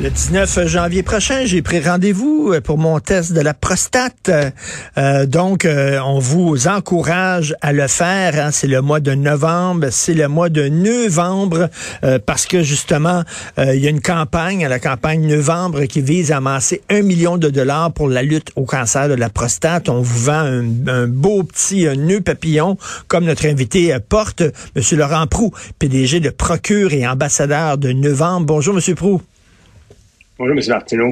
Le 19 janvier prochain, j'ai pris rendez-vous pour mon test de la prostate. Euh, donc, euh, on vous encourage à le faire. hein. C'est le mois de novembre, c'est le mois de novembre, euh, parce que justement, euh, il y a une campagne, la campagne novembre, qui vise à amasser un million de dollars pour la lutte au cancer de la prostate. On vous vend un, beau petit euh, nœud papillon, comme notre invité euh, porte, Monsieur Laurent Prou, PDG de Procure et ambassadeur de novembre. Bonjour, Monsieur Prou. Bonjour, M. Martineau.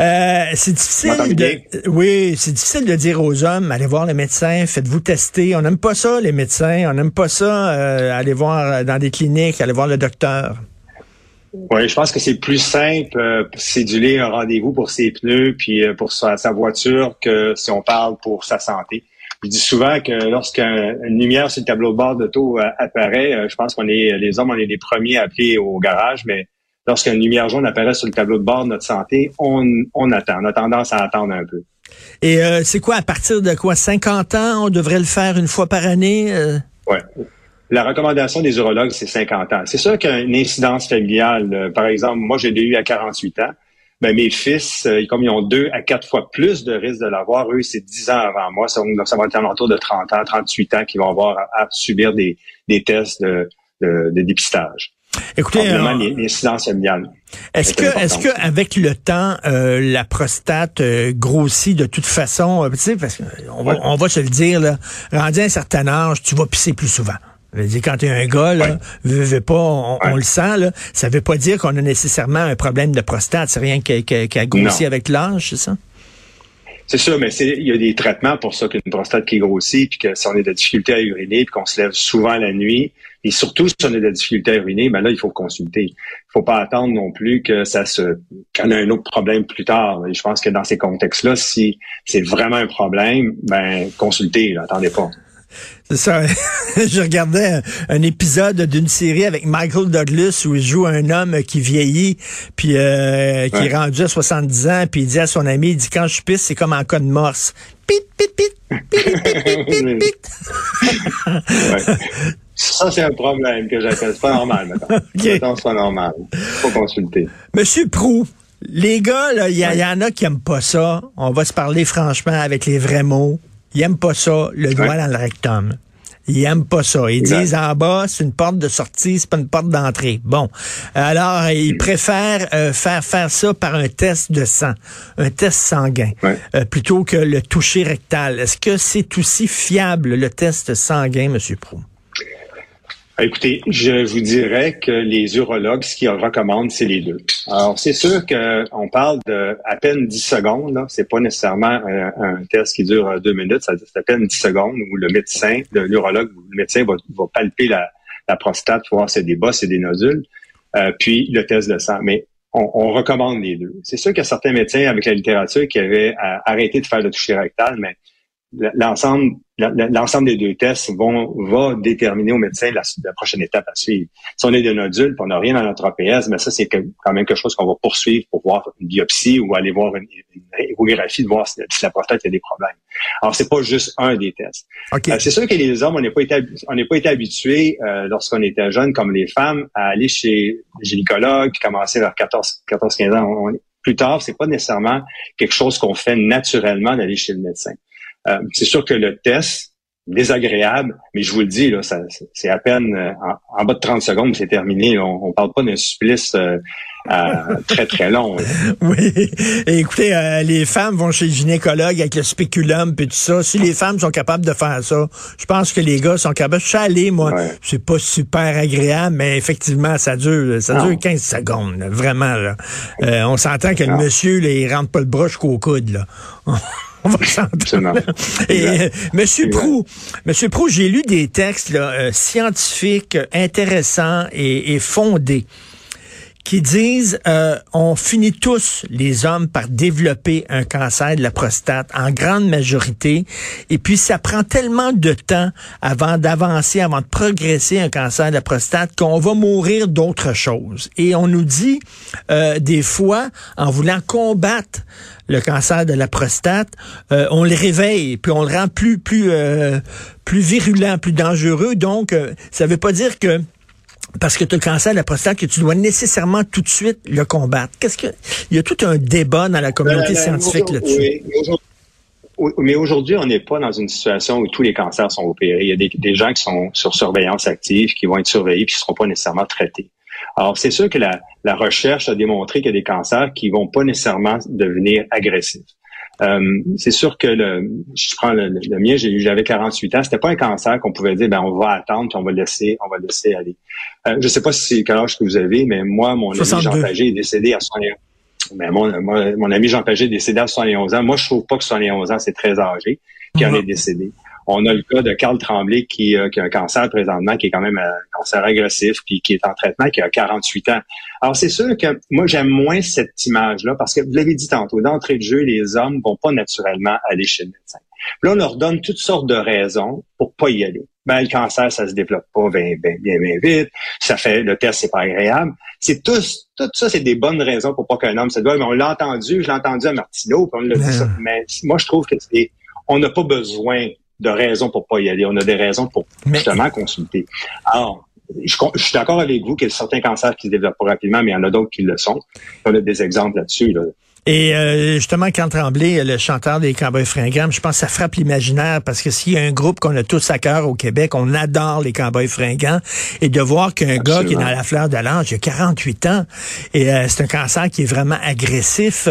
Euh, c'est difficile de, bien? oui, c'est difficile de dire aux hommes, allez voir le médecin, faites-vous tester. On n'aime pas ça, les médecins. On n'aime pas ça, euh, aller voir dans des cliniques, aller voir le docteur. Oui, je pense que c'est plus simple euh, céduler un rendez-vous pour ses pneus puis euh, pour sa, sa voiture que si on parle pour sa santé. Je dis souvent que lorsqu'une lumière sur le tableau de bord d'auto euh, apparaît, euh, je pense qu'on est les hommes, on est les premiers à appeler au garage, mais lorsqu'une lumière jaune apparaît sur le tableau de bord de notre santé, on, on attend. On a tendance à attendre un peu. Et euh, c'est quoi, à partir de quoi, 50 ans, on devrait le faire une fois par année? euh? Ouais. La recommandation des urologues, c'est 50 ans. C'est sûr qu'une incidence familiale, euh, par exemple, moi, j'ai eu à 48 ans. Ben, mes fils, comme ils ont deux à quatre fois plus de risque de l'avoir, eux, c'est 10 ans avant moi. Ça, donc, ça va être autour de 30 ans, 38 ans qu'ils vont avoir à, à subir des, des tests de, de, de dépistage. Écoutez, euh, est-ce que, est-ce que avec le temps, euh, la prostate euh, grossit de toute façon? euh, tu sais, parce qu'on va, Ouais. on va se le dire, là, rendu à un certain âge, tu vas pisser plus souvent. Je veux dire, quand tu es un gars, là, Ouais. veux, veux pas, on, le sent, là, ça veut pas dire qu'on a nécessairement un problème de prostate. C'est rien qui, qui, qui a grossi Non. avec l'âge, c'est ça? C'est sûr, mais il y a des traitements pour ça qu'une prostate qui grossit, puis que si on a de à uriner, puis qu'on se lève souvent la nuit, et surtout si on a de à uriner, ben là, il faut consulter. Il faut pas attendre non plus que ça se qu'on a un autre problème plus tard. Et je pense que dans ces contextes-là, si c'est vraiment un problème, ben consultez, là, attendez pas. C'est ça. Je regardais un, épisode d'une série avec Michael Douglas où il joue un homme qui vieillit, puis euh, qui Ouais. est rendu à 70 ans, puis il dit à son ami, il dit quand je pisse, c'est comme en code morse. Pit, pit, pit, pit, pit, pit, pit. Ouais. Ça, c'est un problème que j'appelle. C'est pas normal, maintenant. Mettons, c'est pas normal. Faut consulter. Monsieur Prou, les gars, il y, y en a qui aiment pas ça. On va se parler franchement avec les vrais mots. Ils aiment pas ça, le doigt Ouais. dans le rectum. Ils aiment pas ça. Ils Exact. disent en bas, c'est une porte de sortie, c'est pas une porte d'entrée. Bon. Alors, ils préfèrent euh, faire faire ça par un test de sang, un test sanguin, Ouais. euh, plutôt que le toucher rectal. Est-ce que c'est aussi fiable, le test sanguin, Monsieur Prou? Écoutez, je vous dirais que les urologues, ce qu'ils recommandent, c'est les deux. Alors, c'est sûr qu'on parle de à peine 10 secondes. C'est pas nécessairement un, un test qui dure euh, deux minutes. C'est à peine 10 secondes où le médecin, l'urologue, le médecin va, palper la, prostate, voir si c'est des bosses et des nodules, euh, puis le test de sang. Mais on, on recommande les deux. C'est sûr qu'il y a certains médecins avec la littérature qui avaient euh, arrêté de faire le toucher rectal, mais l'ensemble l'ensemble des deux tests vont va déterminer au médecin la, la prochaine étape à suivre. Si on est des nodules, puis on n'a rien dans notre APS, mais ça c'est quand même quelque chose qu'on va poursuivre pour voir une biopsie ou aller voir une, une échographie de voir si, si la prostate a des problèmes. Alors c'est pas juste un des tests. OK. Euh, c'est sûr que les hommes, on n'est pas été, on n'est pas été habitués euh, lorsqu'on était jeune, comme les femmes, à aller chez le gynécologue, commencer vers 14, 14 15 ans. On- plus tard, c'est pas nécessairement quelque chose qu'on fait naturellement d'aller chez le médecin. Euh, c'est sûr que le test, désagréable, mais je vous le dis, là, ça, c'est à peine euh, en, en bas de 30 secondes, c'est terminé. On, on parle pas d'un supplice euh, euh, très, très long. là. Oui. Et écoutez, euh, les femmes vont chez le gynécologue avec le spéculum et tout ça. Si les femmes sont capables de faire ça, je pense que les gars sont capables. Je suis allé, moi. Ouais. C'est pas super agréable, mais effectivement, ça dure, ça Non. dure 15 secondes, là, vraiment. Là. Euh, on s'entend que le monsieur, là, il rentre pas le bras jusqu'au coude. Là. On va s'entendre. Et euh, Monsieur. Prou, Monsieur Prou, j'ai lu des textes là, euh, scientifiques, euh, intéressants et, et fondés qui disent euh, on finit tous, les hommes, par développer un cancer de la prostate en grande majorité. Et puis, ça prend tellement de temps avant d'avancer, avant de progresser un cancer de la prostate qu'on va mourir d'autres choses. Et on nous dit, euh, des fois, en voulant combattre le cancer de la prostate, euh, on le réveille, puis on le rend plus plus euh, plus virulent, plus dangereux. Donc, ça veut pas dire que parce que tu as le cancer de la prostate que tu dois nécessairement tout de suite le combattre. Qu'est-ce que il y a tout un débat dans la communauté ben, ben, scientifique là-dessus. Oui, mais aujourd'hui, on n'est pas dans une situation où tous les cancers sont opérés. Il y a des, gens qui sont sur surveillance active, qui vont être surveillés, puis qui ne seront pas nécessairement traités. Alors, c'est sûr que la, la recherche a démontré qu'il y a des cancers qui vont pas nécessairement devenir agressifs. Euh, c'est sûr que le, je prends le, le mien, j'avais 48 ans, c'était pas un cancer qu'on pouvait dire ben on va attendre puis on va laisser, on va laisser aller. Euh, je sais pas si c'est quel âge que vous avez, mais moi mon ami Jean Pagé est décédé à 71. Mais mon, mon, ami Jean Pagé est décédé à 71 ans. Moi je trouve pas que 71 ans c'est très âgé qui en est décédé. On a le cas de Carl Tremblay qui, euh, qui, a un cancer présentement, qui est quand même un cancer agressif, puis qui est en traitement, qui a 48 ans. Alors c'est sûr que moi j'aime moins cette image-là parce que vous l'avez dit tantôt, d'entrée de jeu, les hommes vont pas naturellement aller chez le médecin. Là, on leur donne toutes sortes de raisons pour pas y aller. Ben, le cancer, ça se développe pas bien, bien, bien, bien vite. Ça fait, le test, c'est pas agréable. C'est tout, tout ça, c'est des bonnes raisons pour pas qu'un homme se doit. Mais on l'a entendu, je l'ai entendu à Martineau, puis on l'a dit ça. Mais moi, je trouve que c'est, on n'a pas besoin de raisons pour pas y aller. On a des raisons pour justement consulter. Alors, je, suis d'accord avec vous qu'il y a certains cancers qui se développent rapidement, mais il y en a d'autres qui le sont. On a des exemples là-dessus. Là. Et euh, justement, quand Tremblay, le chanteur des Cowboys fringants, je pense que ça frappe l'imaginaire parce que s'il y a un groupe qu'on a tous à cœur au Québec, on adore les Cowboys fringants, et de voir qu'un gars qui est dans la fleur de l'âge, il a 48 ans, et euh, c'est un cancer qui est vraiment agressif,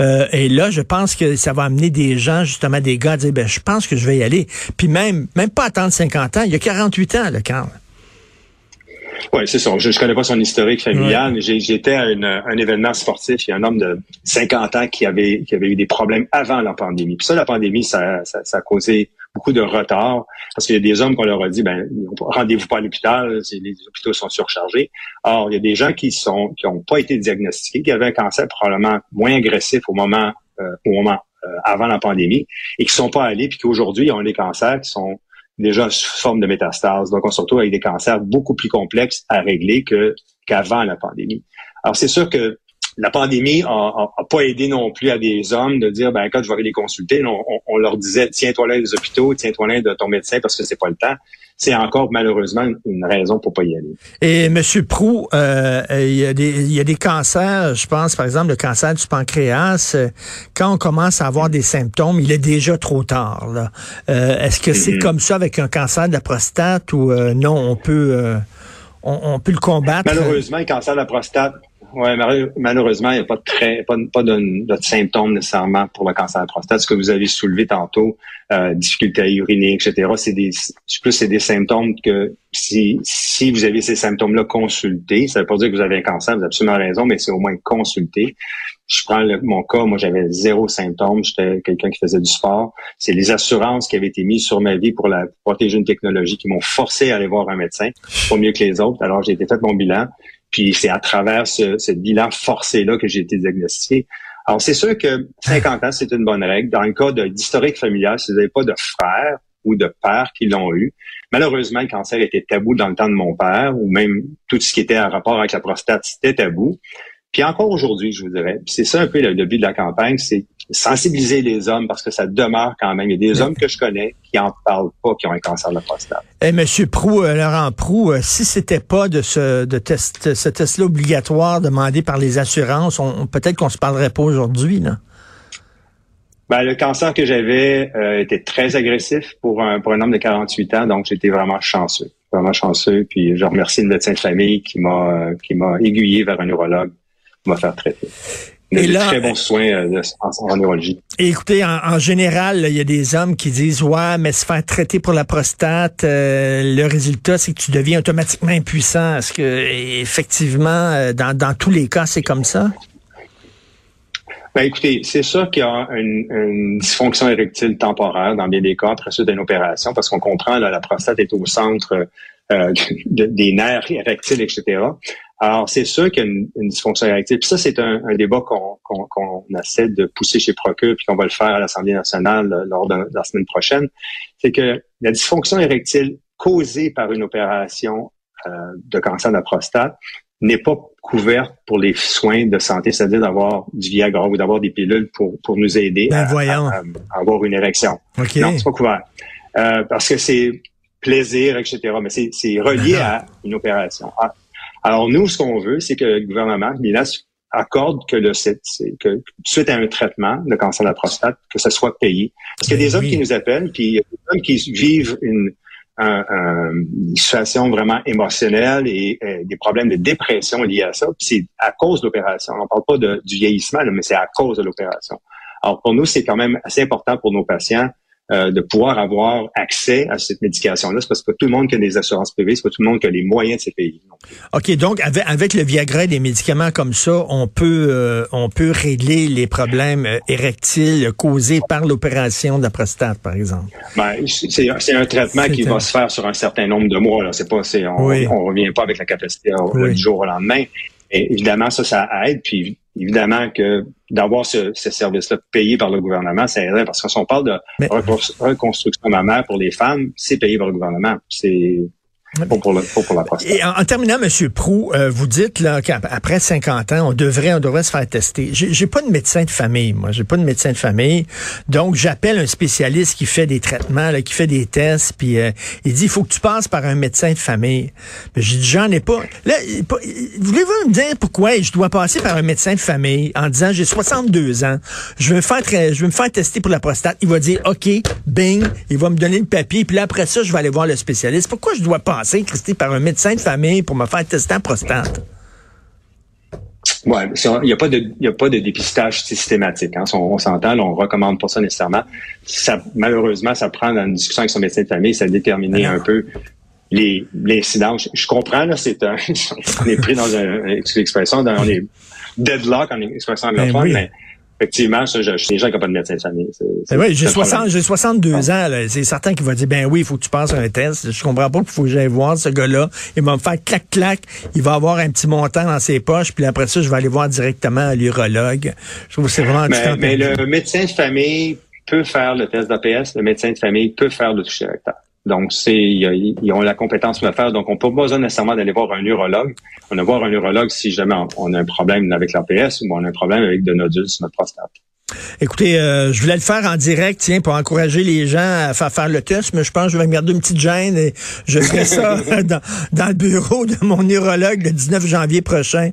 euh, et là, je pense que ça va amener des gens, justement des gars, à dire, ben, je pense que je vais y aller. Puis même, même pas attendre 50 ans, il y a 48 ans, le Carl. Oui, c'est ça. Je ne connais pas son historique familial, mais j'étais à un événement sportif. Il y a un homme de 50 ans qui avait, qui avait eu des problèmes avant la pandémie. Puis ça, la pandémie, ça, ça, ça a causé beaucoup de retard parce qu'il y a des hommes qu'on leur a dit, ben, rendez-vous pas à l'hôpital, les hôpitaux sont surchargés. Or, il y a des gens qui sont qui n'ont pas été diagnostiqués, qui avaient un cancer probablement moins agressif au moment, euh, au moment euh, avant la pandémie et qui sont pas allés, puis qu'aujourd'hui, ils ont des cancers qui sont déjà sous forme de métastase. Donc, on se retrouve avec des cancers beaucoup plus complexes à régler que qu'avant la pandémie. Alors, c'est sûr que la pandémie a, pas aidé non plus à des hommes de dire, ben quand je vais aller les consulter, on, leur disait, tiens-toi là des hôpitaux, tiens-toi là de ton médecin parce que c'est pas le temps c'est encore malheureusement une raison pour pas y aller. Et M. Prou, euh, il, y a des, il y a des cancers, je pense par exemple le cancer du pancréas, euh, quand on commence à avoir des symptômes, il est déjà trop tard. Euh, est-ce que c'est mm-hmm. comme ça avec un cancer de la prostate ou non, on peut, on, on, peut le combattre? Malheureusement, le cancer de la prostate, oui, malheureusement, il n'y a pas de pas, pas de, symptômes nécessairement pour le cancer de la prostate. Ce que vous avez soulevé tantôt, euh, difficulté à uriner, etc. C'est des, plus c'est des symptômes que si, si vous avez ces symptômes-là, consultez. Ça ne veut pas dire que vous avez un cancer, vous avez absolument raison, mais c'est au moins consulter. Je prends mon cas, moi j'avais zéro symptôme, j'étais quelqu'un qui faisait du sport. C'est les assurances qui avaient été mises sur ma vie pour la protéger une technologie qui m'ont forcé à aller voir un médecin, pas mieux que les autres. Alors j'ai été fait mon bilan. Puis c'est à travers ce, bilan forcé-là que j'ai été diagnostiqué. Alors, c'est sûr que 50 ans, c'est une bonne règle. Dans le cas d'historique familial, si vous n'avez pas de frère ou de père qui l'ont eu, malheureusement, le cancer était tabou dans le temps de mon père, ou même tout ce qui était en rapport avec la prostate, c'était tabou. Puis encore aujourd'hui, je vous dirais, c'est ça un peu le, but de la campagne, c'est sensibiliser les hommes parce que ça demeure quand même. Il y a des hommes que je connais qui en parlent pas, qui ont un cancer de la prostate. Eh, Monsieur Prou, euh, Laurent Prou, euh, si c'était pas de ce de test, ce test-là obligatoire demandé par les assurances, on, peut-être qu'on se parlerait pas aujourd'hui, là. Ben, le cancer que j'avais euh, était très agressif pour un, pour un homme de 48 ans, donc j'étais vraiment chanceux, vraiment chanceux. Puis je remercie le médecin de famille qui m'a qui m'a aiguillé vers un neurologue faire traiter. Et là, très bons soins euh, en, neurologie. écoutez, en, général, il y a des hommes qui disent ouais, mais se faire traiter pour la prostate, euh, le résultat, c'est que tu deviens automatiquement impuissant. Est-ce que effectivement, euh, dans, dans tous les cas, c'est comme ça? Ben, écoutez, c'est sûr qu'il y a une, une, dysfonction érectile temporaire dans bien des cas après suite d'une opération, parce qu'on comprend là, la prostate est au centre des nerfs érectiles, etc. Alors, c'est sûr qu'il y a une, dysfonction érectile. Puis ça, c'est un, débat qu'on essaie de pousser chez Procure, puis qu'on va le faire à l'Assemblée nationale lors de, la semaine prochaine. C'est que la dysfonction érectile causée par une opération de cancer de la prostate n'est pas couverte pour les soins de santé, c'est-à-dire d'avoir du Viagra ou d'avoir des pilules pour, pour nous aider ben, à, avoir une érection. Non, c'est pas couvert. Euh, parce que c'est plaisir, etc. Mais c'est relié à une opération. Ah. Alors nous, ce qu'on veut, c'est que le gouvernement, l'INAS, accorde que le que suite à un traitement de cancer de la prostate, que ça soit payé. Parce qu'il y a des ben hommes qui nous appellent, puis il y a des hommes qui vivent une une situation vraiment émotionnelle et, des problèmes de dépression liés à ça. Puis c'est à cause de l'opération. On parle pas de, du vieillissement, mais c'est à cause de l'opération. Alors pour nous, c'est quand même assez important pour nos patients euh, de pouvoir avoir accès à cette médication-là. C'est parce que tout le monde qui a des assurances privées, c'est pas tout le monde qui a les moyens de ces pays. OK, donc avec, avec le Viagra et des médicaments comme ça, on peut euh, on peut régler les problèmes euh, érectiles causés par l'opération de la prostate, par exemple. Ben, c'est un traitement qui va se faire sur un certain nombre de mois. Là. C'est pas, c'est, on, on revient pas avec la capacité du jour au lendemain. Et évidemment, ça, ça aide. Puis évidemment que d'avoir ce, ce service-là payé par le gouvernement, ça aiderait parce que si on parle de reconstruction mammaire pour les femmes, c'est payé par le gouvernement. C'est pour, la Et en, terminant, M. Prou, euh, vous dites là qu'après 50 ans, on devrait, on devrait se faire tester. J'ai pas de médecin de famille, moi. J'ai pas de médecin de famille. Donc, j'appelle un spécialiste qui fait des traitements, là, qui fait des tests, puis euh, il dit, il faut que tu passes par un médecin de famille. J'ai dit, j'en ai pas. Là, voulez-vous me dire pourquoi je dois passer par un médecin de famille en disant, j'ai 62 ans, je veux me faire, je veux me faire tester pour la prostate. Il va dire, OK, bing, il va me donner le papier, puis là, après ça, je vais aller voir le spécialiste. Pourquoi je dois passer, Christy, par un médecin de famille pour me faire tester en prostate? Oui, il n'y a pas de, a pas de dépistage systématique. Hein. On, s'entend, on recommande pas ça nécessairement. Ça, malheureusement, ça prend dans une discussion avec son médecin de famille, ça déterminer un peu les l'incidence. Je, comprends là, c'est un, on est pris dans une expression, dans, on est deadlock en expression ben anglophone, mais Effectivement, ça, je, suis déjà qui n'ont pas de médecin de famille. Ben oui, j'ai 60, j'ai 62 ans. C'est certain qu'il va dire, ben oui, il faut que tu passes un test. Je comprends pas qu'il faut que j'aille voir ce gars-là. Il va me faire clac clac. Il va avoir un petit montant dans ses poches. Puis après ça, je vais aller voir directement l'urologue. Je trouve que c'est vraiment. Mais, mais le médecin de famille peut faire le test d'APS. Le médecin de famille peut faire le toucher rectal. Donc, c'est ils ont la compétence de le faire. Donc, on n'a pas besoin nécessairement d'aller voir un neurologue. On va voir un neurologue si jamais on a un problème avec l'APS ou on a un problème avec de nodules sur notre prostate. Écoutez, euh, je voulais le faire en direct, tiens, pour encourager les gens à faire, faire le test, mais je pense que je vais me garder une petite gêne et je ferai ça dans, dans, le bureau de mon neurologue le 19 janvier prochain.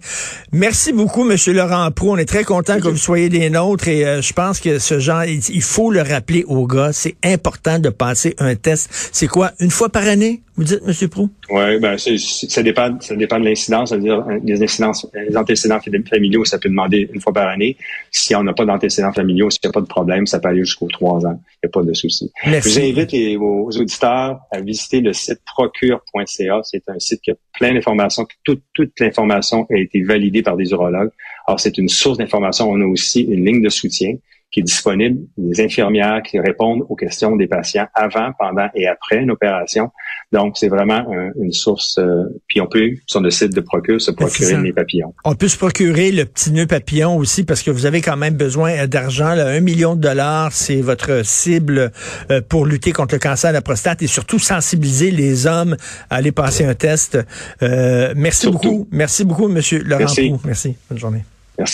Merci beaucoup, Monsieur Laurent Pro. On est très content que vous soyez des nôtres et euh, je pense que ce genre, il faut le rappeler aux gars, c'est important de passer un test. C'est quoi, une fois par année? Vous dites, M. Prou? Oui, ben, ça dépend, ça dépend de l'incidence. C'est-à-dire, les incidences, les antécédents familiaux, ça peut demander une fois par année. Si on n'a pas d'antécédents familiaux, s'il n'y a pas de problème, ça peut aller jusqu'aux trois ans. Il n'y a pas de souci. Je vous invite les, vos auditeurs à visiter le site procure.ca. C'est un site qui a plein d'informations. Toute, toute l'information a été validée par des urologues. Alors, c'est une source d'information. On a aussi une ligne de soutien qui est disponible, des infirmières qui répondent aux questions des patients avant, pendant et après une opération. Donc, c'est vraiment une source. Euh, puis on peut, sur le site de Procure, se procurer les papillons. On peut se procurer le petit nœud papillon aussi parce que vous avez quand même besoin euh, d'argent. Un million de dollars, c'est votre cible euh, pour lutter contre le cancer de la prostate et surtout sensibiliser les hommes à aller passer un test. merci beaucoup. Merci beaucoup, Monsieur Laurent Merci. Merci. Bonne journée. Merci.